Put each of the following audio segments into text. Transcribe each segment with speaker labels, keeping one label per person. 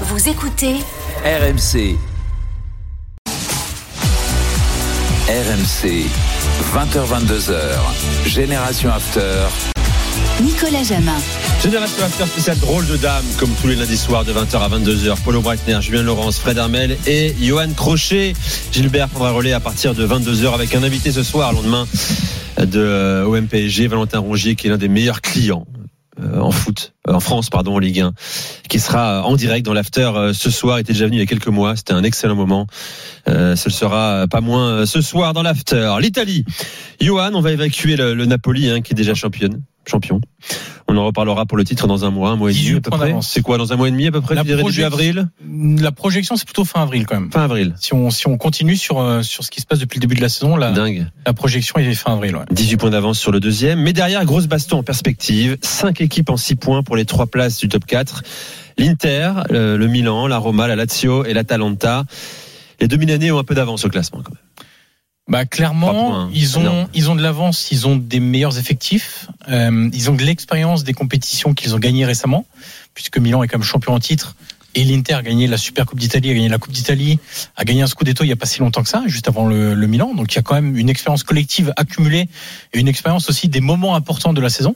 Speaker 1: Vous écoutez
Speaker 2: RMC. RMC. 20h22h. Génération After.
Speaker 1: Nicolas Jamin.
Speaker 3: Génération After spécial drôle de dame, comme tous les lundis soirs de 20h à 22h. Paulo Breitner, Julien Laurence, Fred Armel et Johan Crochet. Gilbert prendra relais à partir de 22h avec un invité ce soir, lendemain de OMPSG, Valentin Rongier, qui est l'un des meilleurs clients euh, en foot, euh, en France, pardon, en Ligue 1, qui sera en direct dans l'after euh, ce soir. Était déjà venu il y a quelques mois. C'était un excellent moment. Euh, ce sera pas moins ce soir dans l'after. L'Italie. Johan, on va évacuer le, le Napoli, hein, qui est déjà championne, champion. On en reparlera pour le titre dans un mois, un mois et
Speaker 4: 18
Speaker 3: demi à peu
Speaker 4: points
Speaker 3: près.
Speaker 4: d'avance.
Speaker 3: C'est quoi, dans un mois et demi à peu près
Speaker 4: La
Speaker 3: début
Speaker 4: projection-
Speaker 3: avril
Speaker 4: La projection, c'est plutôt fin avril quand même.
Speaker 3: Fin avril.
Speaker 4: Si on, si on continue sur, euh, sur ce qui se passe depuis le début de la saison, la,
Speaker 3: Dingue.
Speaker 4: la projection est fin avril. Ouais.
Speaker 3: 18 points d'avance sur le deuxième. Mais derrière, grosse baston en perspective. 5 équipes en 6 points pour les 3 places du top 4. L'Inter, le, le Milan, la Roma, la Lazio et l'Atalanta. Les deux Milanais ont un peu d'avance au classement quand même.
Speaker 4: Bah clairement, ils ont ils ont de l'avance, ils ont des meilleurs effectifs, euh, ils ont de l'expérience des compétitions qu'ils ont gagnées récemment, puisque Milan est comme champion en titre et l'Inter a gagné la Super Coupe d'Italie, a gagné la Coupe d'Italie, a gagné un Scudetto il y a pas si longtemps que ça, juste avant le, le Milan. Donc il y a quand même une expérience collective accumulée et une expérience aussi des moments importants de la saison.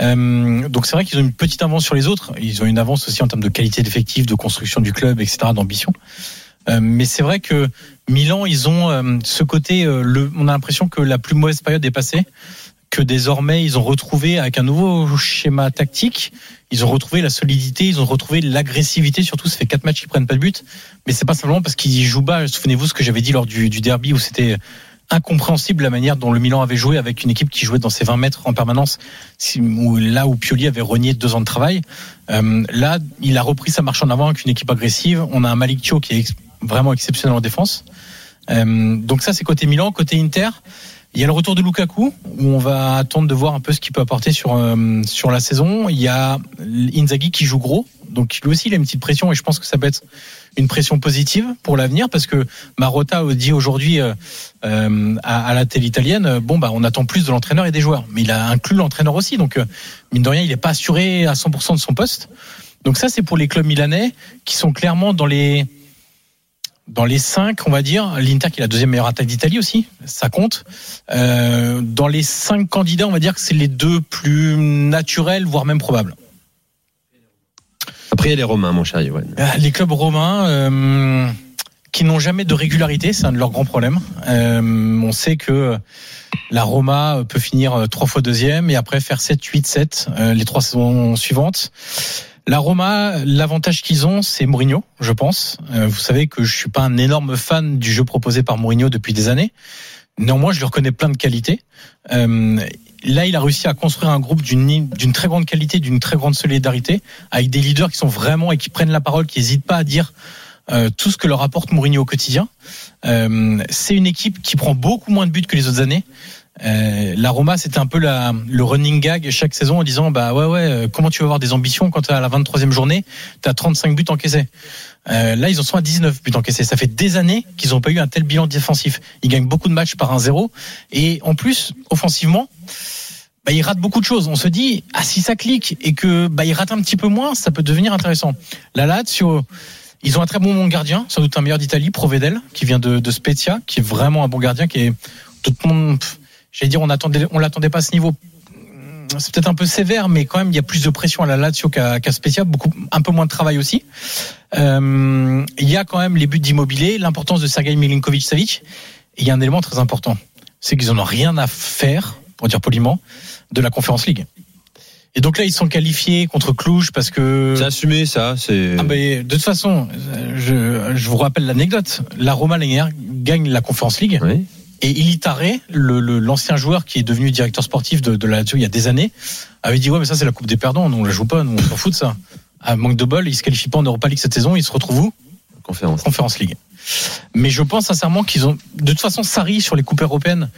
Speaker 4: Euh, donc c'est vrai qu'ils ont une petite avance sur les autres. Ils ont une avance aussi en termes de qualité d'effectif, de construction du club, etc., d'ambition. Euh, mais c'est vrai que Milan, ils ont euh, ce côté. euh, on a l'impression que la plus mauvaise période est passée, que désormais ils ont retrouvé avec un nouveau schéma tactique. Ils ont retrouvé la solidité, ils ont retrouvé l'agressivité. Surtout, ça fait quatre matchs qu'ils prennent pas de but. Mais c'est pas simplement parce qu'ils jouent bas. Souvenez-vous ce que j'avais dit lors du, derby où c'était incompréhensible la manière dont le Milan avait joué avec une équipe qui jouait dans ses 20 mètres en permanence, là où Pioli avait renié deux ans de travail. Là, il a repris sa marche en avant avec une équipe agressive. On a un Malik Thio qui est vraiment exceptionnel en défense. Euh, donc ça, c'est côté Milan. Côté Inter, il y a le retour de Lukaku, où on va attendre de voir un peu ce qu'il peut apporter sur, euh, sur la saison. Il y a Inzaghi qui joue gros. Donc lui aussi, il a une petite pression et je pense que ça peut être une pression positive pour l'avenir parce que Marotta dit aujourd'hui euh, euh, à, la télé italienne, euh, bon bah on attend plus de l'entraîneur et des joueurs, mais il a inclus l'entraîneur aussi, donc euh, mine de rien il n'est pas assuré à 100% de son poste. Donc ça c'est pour les clubs milanais qui sont clairement dans les dans les cinq, on va dire, l'Inter qui est la deuxième meilleure attaque d'Italie aussi, ça compte. Euh, dans les cinq candidats, on va dire que c'est les deux plus naturels, voire même probables.
Speaker 3: Après, il y a les Romains, mon cher Johan.
Speaker 4: Ah, Les clubs romains euh, qui n'ont jamais de régularité, c'est un de leurs grands problèmes. Euh, on sait que la Roma peut finir trois fois deuxième et après faire 7, 8, 7 euh, les trois saisons suivantes. La Roma, l'avantage qu'ils ont, c'est Mourinho, je pense. Euh, vous savez que je suis pas un énorme fan du jeu proposé par Mourinho depuis des années. Néanmoins, je lui reconnais plein de qualités. Euh, là, il a réussi à construire un groupe d'une très grande qualité, d'une très grande solidarité, avec des leaders qui sont vraiment et qui prennent la parole, qui n'hésitent pas à dire euh, tout ce que leur apporte Mourinho au quotidien. C'est une équipe qui prend beaucoup moins de buts que les autres années. Euh, la Roma, c'était un peu la, le running gag chaque saison en disant bah ouais ouais euh, comment tu vas avoir des ambitions quand à la 23e journée? Tu as 35 buts encaissés. Euh, là ils en sont à 19 buts encaissés. Ça fait des années qu'ils n'ont pas eu un tel bilan défensif. Ils gagnent beaucoup de matchs par un 0 et en plus offensivement bah, ils ratent beaucoup de choses. On se dit ah si ça clique et que bah ils ratent un petit peu moins, ça peut devenir intéressant. La Lazio ils ont un très bon gardien, sans doute un meilleur d'Italie, Provedel, qui vient de, de Spezia, qui est vraiment un bon gardien, qui est tout le monde. J'allais dire, on attendait, on l'attendait pas à ce niveau. C'est peut-être un peu sévère, mais quand même, il y a plus de pression à la Lazio qu'à qu'à Spezia, beaucoup, un peu moins de travail aussi. Euh, il y a quand même les buts d'immobilier, l'importance de Sergei Milinkovic-Savic. Et il y a un élément très important, c'est qu'ils en ont rien à faire, pour dire poliment, de la Conférence League. Et donc là, ils sont qualifiés contre Cluj parce que.
Speaker 3: C'est assumé, ça. C'est.
Speaker 4: Ah ben, de toute façon, je, je vous rappelle l'anecdote. La Roma l'année gagne la Conference League
Speaker 3: Oui.
Speaker 4: Et le- l'ancien joueur qui est devenu directeur sportif de, de la Lazio il y a des années, avait dit ouais mais ça c'est la Coupe des perdants, nous on la joue pas, nous on s'en fout de ça. À manque de bol, il se qualifie pas en Europa League cette saison, il se retrouve où?
Speaker 3: Conférence.
Speaker 4: Conference League. Mais je pense sincèrement qu'ils ont, de toute façon, Sarri sur les coupes européennes.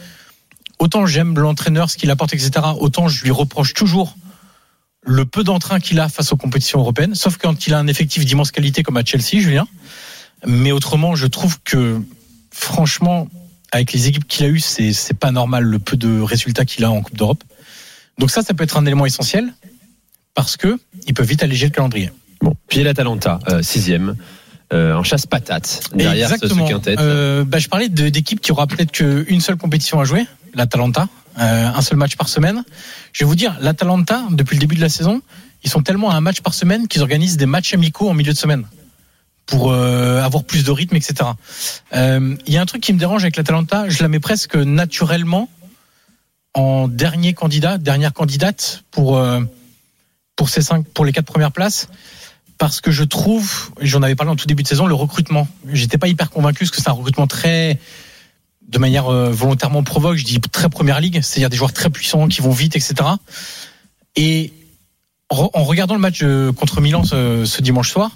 Speaker 4: Autant j'aime l'entraîneur, ce qu'il apporte, etc. Autant je lui reproche toujours le peu d'entrain qu'il a face aux compétitions européennes, sauf quand il a un effectif d'immense qualité comme à Chelsea, Julien. Mais autrement, je trouve que, franchement, avec les équipes qu'il a eues, c'est, c'est pas normal le peu de résultats qu'il a en Coupe d'Europe. Donc ça, ça peut être un élément essentiel parce que ils peuvent vite alléger le calendrier.
Speaker 3: Bon, puis l'Atalanta, euh, sixième, euh, en chasse patate derrière ce, ce
Speaker 4: Exactement.
Speaker 3: quintet.
Speaker 4: Euh, bah, je parlais de- d'équipe qui aura peut-être qu'une seule compétition à jouer, l'Atalanta, un seul match par semaine. Je vais vous dire, l'Atalanta, depuis le début de la saison, ils sont tellement à un match par semaine qu'ils organisent des matchs amicaux en milieu de semaine pour euh, avoir plus de rythme, etc. Euh, Il y a un truc qui me dérange avec l'Atalanta, je la mets presque naturellement en dernier candidat, dernière candidate pour euh, pour ces cinq, pour les quatre premières places parce que je trouve, j'en avais parlé en tout début de saison, le recrutement. J'étais pas hyper convaincu parce que c'est un recrutement très, de manière euh, volontairement provoque, je dis très première ligue, c'est-à-dire des joueurs très puissants qui vont vite, etc. Et en regardant le match euh, contre Milan ce, ce dimanche soir,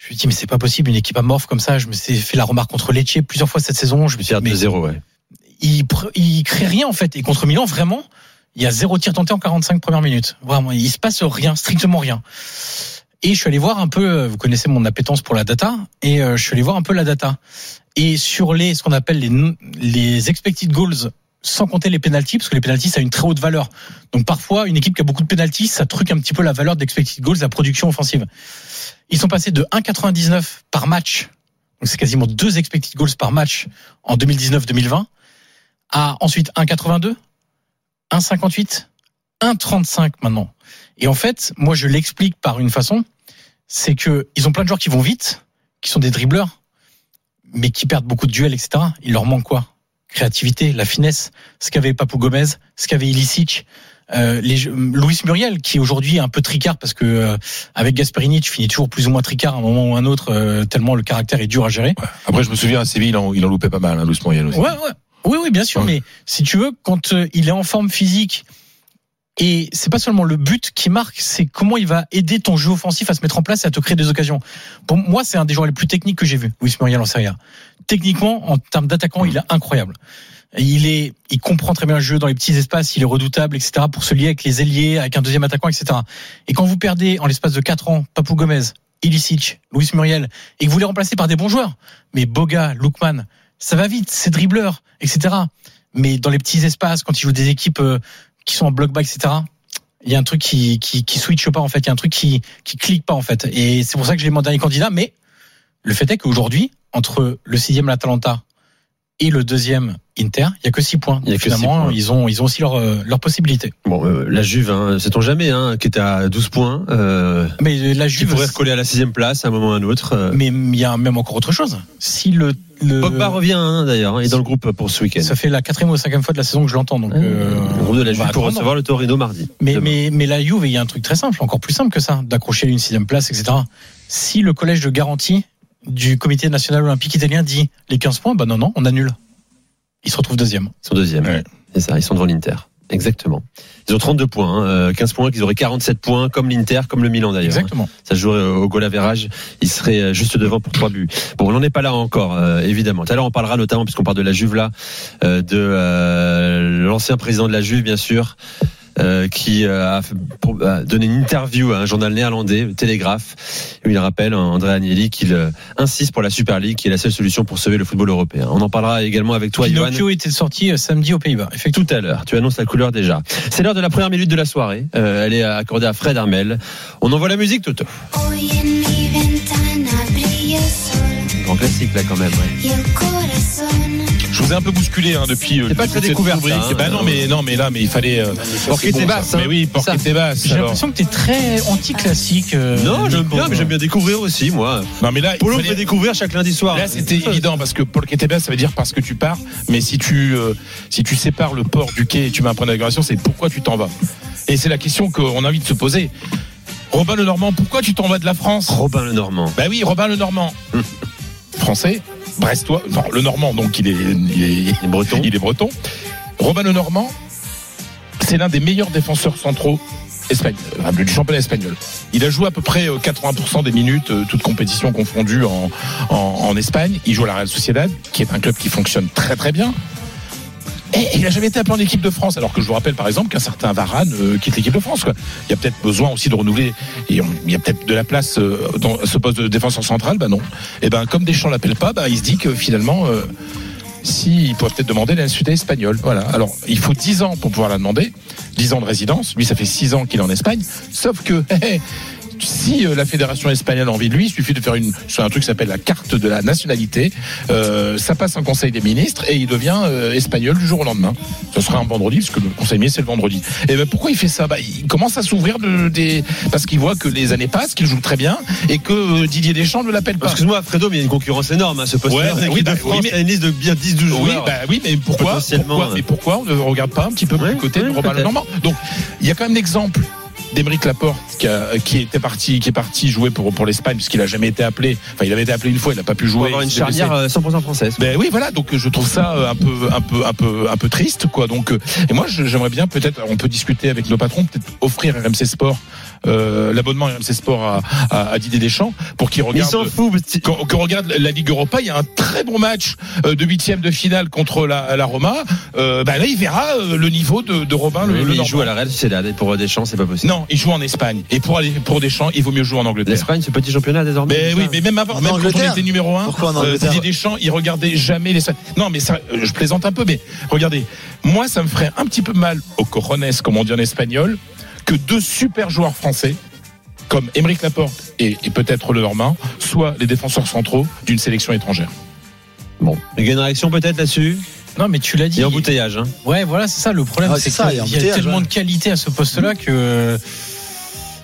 Speaker 4: je me suis dit mais c'est pas possible une équipe amorphe comme ça. Je me suis fait la remarque contre Lecce plusieurs fois cette saison. Je me suis dit, mais
Speaker 3: 2-0, ouais.
Speaker 4: il, il crée rien en fait. Et contre Milan, vraiment, il y a zéro tir tenté en 45 premières minutes. Vraiment, il se passe rien, strictement rien. Et je suis allé voir un peu, euh, vous connaissez mon appétence pour la data, et euh, je suis allé voir un peu la data. Et sur les, ce qu'on appelle les, les expected goals, sans compter les penalties, parce que les penalties, ça a une très haute valeur. Donc parfois, une équipe qui a beaucoup de penalties, ça truque un petit peu la valeur d'expected goals, la production offensive. Ils sont passés de 1,99 par match, donc c'est quasiment deux expected goals par match en 2019-2020, à ensuite 1,82, 1,58, 1,35 maintenant. Et en fait, moi je l'explique par une façon, c'est que ils ont plein de joueurs qui vont vite, qui sont des dribbleurs, mais qui perdent beaucoup de duels, etc. Il leur manque quoi? Créativité, la finesse, ce qu'avait Papou Gomez, ce qu'avait Ilicic, euh, les, jeux- Luis Muriel, qui aujourd'hui est un peu tricard parce que euh, avec Gasperini, tu finis toujours plus ou moins tricard à un moment ou à un autre, euh, tellement le caractère est dur à gérer.
Speaker 5: Après, je me souviens à Séville, il en, il en loupait pas mal, hein, Luis Muriel aussi.
Speaker 4: Ouais, ouais. Oui, oui, bien sûr.
Speaker 5: Ouais.
Speaker 4: Mais si tu veux, quand euh, il est en forme physique, et c'est pas seulement le but qui marque, c'est comment il va aider ton jeu offensif à se mettre en place et à te créer des occasions. Pour moi, c'est un des joueurs les plus techniques que j'ai vu, Luis Muriel en Serie A. Techniquement, en termes d'attaquant, il est incroyable. Il est, il comprend très bien le jeu dans les petits espaces, il est redoutable, etc. pour se lier avec les ailiers, avec un deuxième attaquant, etc. Et quand vous perdez en l'espace de 4 ans, Papou Gomez, Ilicic, Luis Muriel, et que vous les remplacez par des bons joueurs, mais Boga, Lookman, ça va vite, c'est dribbleur, etc. Mais dans les petits espaces, quand ils jouent des équipes euh, qui sont en bloc bas, etc., il y a un truc qui, qui, qui switch pas, en fait. Il y a un truc qui, qui clique pas, en fait. Et c'est pour ça que l'ai mis en dernier candidat. Mais le fait est qu'aujourd'hui, entre le sixième l'Atalanta et le deuxième Inter, il y a que six points.
Speaker 3: Il y a
Speaker 4: Donc,
Speaker 3: que six
Speaker 4: finalement,
Speaker 3: points.
Speaker 4: ils ont, ils ont aussi leurs euh, leurs possibilités.
Speaker 3: Bon, euh, la Juve, hein, sait-on jamais, hein, qui était à 12 points, euh,
Speaker 4: Mais la
Speaker 3: qui
Speaker 4: Juve,
Speaker 3: pourrait recoller à la sixième place à un moment ou à un autre. euh.
Speaker 4: mais il y a même encore autre chose. Si le, le
Speaker 3: Pogba revient hein, d'ailleurs, hein, il est dans le groupe pour ce week-end.
Speaker 4: ça fait la quatrième ou cinquième fois de la saison que je l'entends. Donc, euh,
Speaker 3: le groupe de la Juve pour
Speaker 4: attendre.
Speaker 3: recevoir le Torino mardi.
Speaker 4: Mais,
Speaker 3: Demain.
Speaker 4: mais, mais la Juve, il y a un truc très simple, encore plus simple que ça, d'accrocher une sixième place, etc. Si le collège de garantie du comité national olympique italien dit les 15 points, bah non, non, on annule. Ils se retrouvent deuxième.
Speaker 3: Ils sont deuxième.
Speaker 5: Ouais.
Speaker 3: C'est ça, ils sont devant l'Inter. Exactement. Ils ont 32 points, hein, euh, 15 points, qu'ils auraient 47 points, comme l'Inter, comme le Milan d'ailleurs.
Speaker 4: Exactement.
Speaker 3: Ça se jouerait euh, au goal average, ils seraient euh, juste devant pour trois buts. Bon, on n'en est pas là encore, euh, évidemment. Tout à l'heure, on parlera notamment, puisqu'on parle de la Juve là, euh, de euh, l'ancien président de la Juve, bien sûr, euh, qui euh, a, fait- pour- a donné une interview à un journal néerlandais, le Télégraphe, où il rappelle, André Agnelli, qu'il euh, insiste pour la Super League, qui est la seule solution pour sauver le football européen. On en parlera également avec toi, Johan.
Speaker 4: Pinocchio était sorti samedi aux Pays-Bas. Effectivement.
Speaker 3: Tout à l'heure, tu annonces la couleur déjà. C'est l'heure de la première minute de la soirée. Euh, elle est accordée à Fred Armel. On envoie la musique, Toto.
Speaker 6: Hoy
Speaker 3: Grand classique là quand même. Ouais.
Speaker 5: Je vous ai un peu bousculé hein, depuis. euh,
Speaker 3: C'est pas
Speaker 5: cette
Speaker 3: découvert, hein.
Speaker 5: Ben non, mais non, mais là, mais il fallait. Euh,
Speaker 3: tes
Speaker 5: bon,
Speaker 3: hein.
Speaker 5: Mais oui, tes basses.
Speaker 4: J'ai l'impression que tu es très anti-classique. euh,
Speaker 3: Non, j'aime bien, mais j'aime bien découvrir aussi, moi.
Speaker 5: Non, mais là, il
Speaker 3: Polo me fait découvrir chaque lundi soir.
Speaker 5: Là, c'était évident parce que Paul Keteba, ça veut dire parce que tu pars. Mais si tu, euh, si tu sépares le port du quai et tu mets un point d'inauguration, c'est pourquoi tu t'en vas. Et c'est la question qu'on a envie de se poser. Robin Le Normand, pourquoi tu t'en vas de la France?
Speaker 3: Robin le Normand.
Speaker 5: Bah oui, Robin Le Normand. Français, brestois, non, le Normand, donc il est, il est,
Speaker 3: Les Bretons.
Speaker 5: il est breton. Robin Le Normand, c'est l'un des meilleurs défenseurs centraux espagnols, enfin, du championnat espagnol. Il a joué à peu près euh, 80% des minutes, euh, toutes compétitions confondues en, en, en Espagne. Il joue à la Real Sociedad, qui est un club qui fonctionne très très bien. Et il n'a jamais été appelé en équipe de France, alors que je vous rappelle par exemple qu'un certain Varane euh, quitte l'équipe de France. Quoi. Il y a peut-être besoin aussi de renouveler, et il y a peut-être de la place euh, dans ce poste de défenseur central. Bah non. Et ben comme Deschamps l'appelle pas, bah, il se dit que finalement, euh, si, pourrait peut-être demander la nationalité espagnole. Voilà. Alors il faut 10 ans pour pouvoir la demander, 10 ans de résidence. Lui, ça fait 6 ans qu'il est en Espagne. Sauf que si euh, la fédération espagnole a envie de lui, il suffit de faire une, un truc qui s'appelle la carte de la nationalité. Euh, ça passe en conseil des ministres et il devient euh, espagnol du jour au lendemain. Ce sera un vendredi, parce que le conseil des ministres c'est le vendredi. Et ben pourquoi il fait ça? Bah, Il commence à s'ouvrir de, des parce qu'il voit que les années passent, qu'il joue très bien et que Didier Deschamps ne l'appelle pas.
Speaker 3: Excuse-moi, Fredo, mais il y a une concurrence énorme à ce poste-là.
Speaker 5: Ouais, oui,
Speaker 3: de
Speaker 5: bah,
Speaker 3: France,
Speaker 5: oui, mais-
Speaker 3: il y a une liste de bien 10-12 joueurs.
Speaker 5: Oui, bah oui, mais pourquoi,
Speaker 3: Potentiellement,
Speaker 5: pourquoi,
Speaker 3: euh.
Speaker 5: mais pourquoi? On ne regarde pas un petit peu
Speaker 3: Ouais,
Speaker 5: du côté de Robin
Speaker 3: peut-être.
Speaker 5: Normand Donc, il y a quand même l'exemple d'Emeric Laporte qui, a- qui était parti, qui est parti jouer pour pour l'Espagne puisqu'il a jamais été appelé. Enfin, il avait été appelé une fois, il n'a pas pu
Speaker 3: Pour
Speaker 5: jouer.
Speaker 3: avoir une
Speaker 5: il
Speaker 3: charnière euh, 100% française.
Speaker 5: Ben oui, voilà. Donc je trouve ça euh, un peu, un peu, un peu, un peu triste, quoi. Donc, euh, et moi, j'aimerais bien peut-être, on peut discuter avec nos patrons, peut-être offrir RMC Sport euh, l'abonnement RMC Sport à, à, à Didier Deschamps pour qu'il
Speaker 3: Il
Speaker 5: regarde.
Speaker 3: s'en fout. petit-
Speaker 5: Quand, quand on regarde la Ligue Europa, il y a un très bon match euh, de huitième de finale contre la, la Roma. Euh, bah là, il verra euh, le niveau de, de Robin le,
Speaker 3: Oui,
Speaker 5: le
Speaker 3: mais il joue à la Real Sociedad et pour Deschamps, c'est pas possible.
Speaker 5: Non, il joue en Espagne. Et pour aller pour Deschamps, il vaut mieux jouer en Angleterre.
Speaker 3: L'Espagne, ce petit championnat désormais.
Speaker 5: Mais
Speaker 3: c'est
Speaker 5: oui, mais même avant,
Speaker 7: En
Speaker 5: même quand on était numéro un,
Speaker 7: Pourquoi en
Speaker 5: euh, Didier Deschamps, il regardait jamais les. Non, mais ça, euh, je plaisante un peu, mais regardez, moi, ça me ferait un petit peu mal au cojones, comme on dit en espagnol, que deux super joueurs français, comme Émeric Laporte et, et peut-être le Normand, soient les défenseurs centraux d'une sélection étrangère.
Speaker 3: Bon. Il y a une réaction peut-être là-dessus?
Speaker 4: Non, mais tu l'as
Speaker 3: Il
Speaker 4: dit.
Speaker 3: y a embouteillage. Hein.
Speaker 4: Ouais, voilà, c'est ça le problème.
Speaker 7: Ah,
Speaker 4: c'est
Speaker 7: ça, il y a
Speaker 4: qu'il y a
Speaker 7: embouteillage,
Speaker 4: tellement
Speaker 7: ouais.
Speaker 4: de qualité à ce poste-là que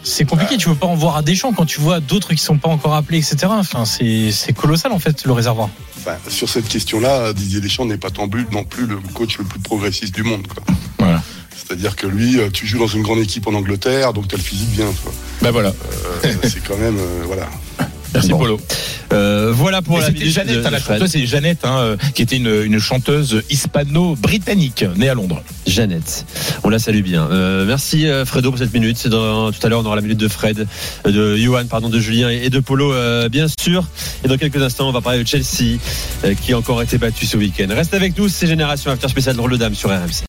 Speaker 4: c'est compliqué. Tu veux pas en voir à Deschamps quand tu vois d'autres qui sont pas encore appelés, etc. Enfin, c'est colossal en fait le réservoir.
Speaker 8: Enfin, sur cette question-là, Didier Deschamps n'est pas plus, non plus le coach le plus progressiste du monde. Quoi.
Speaker 5: Voilà.
Speaker 8: C'est-à-dire que lui, euh, tu joues dans une grande équipe en Angleterre, donc tu as le physique bien. Quoi.
Speaker 5: Ben voilà.
Speaker 8: Euh, c'est quand même, euh, voilà.
Speaker 5: Merci
Speaker 3: Bon.
Speaker 5: Polo.
Speaker 3: Euh, voilà pour
Speaker 5: Et
Speaker 3: la minute
Speaker 5: Jeannette,
Speaker 3: de-
Speaker 5: hein, la chanteuse, c'est Jeannette, hein, euh, qui était une, une chanteuse hispano-britannique, née à Londres.
Speaker 3: Jeannette. On la salue bien. Euh, merci Fredo pour cette minute. Dans- tout à l'heure on aura la minute de Fred, de Johan, pardon, de Julien et de Polo, euh, bien sûr. Et dans quelques instants, on va parler de Chelsea, qui a encore été battu ce week-end. Reste avec nous, c'est Génération After spécial drôle de dame sur RMC.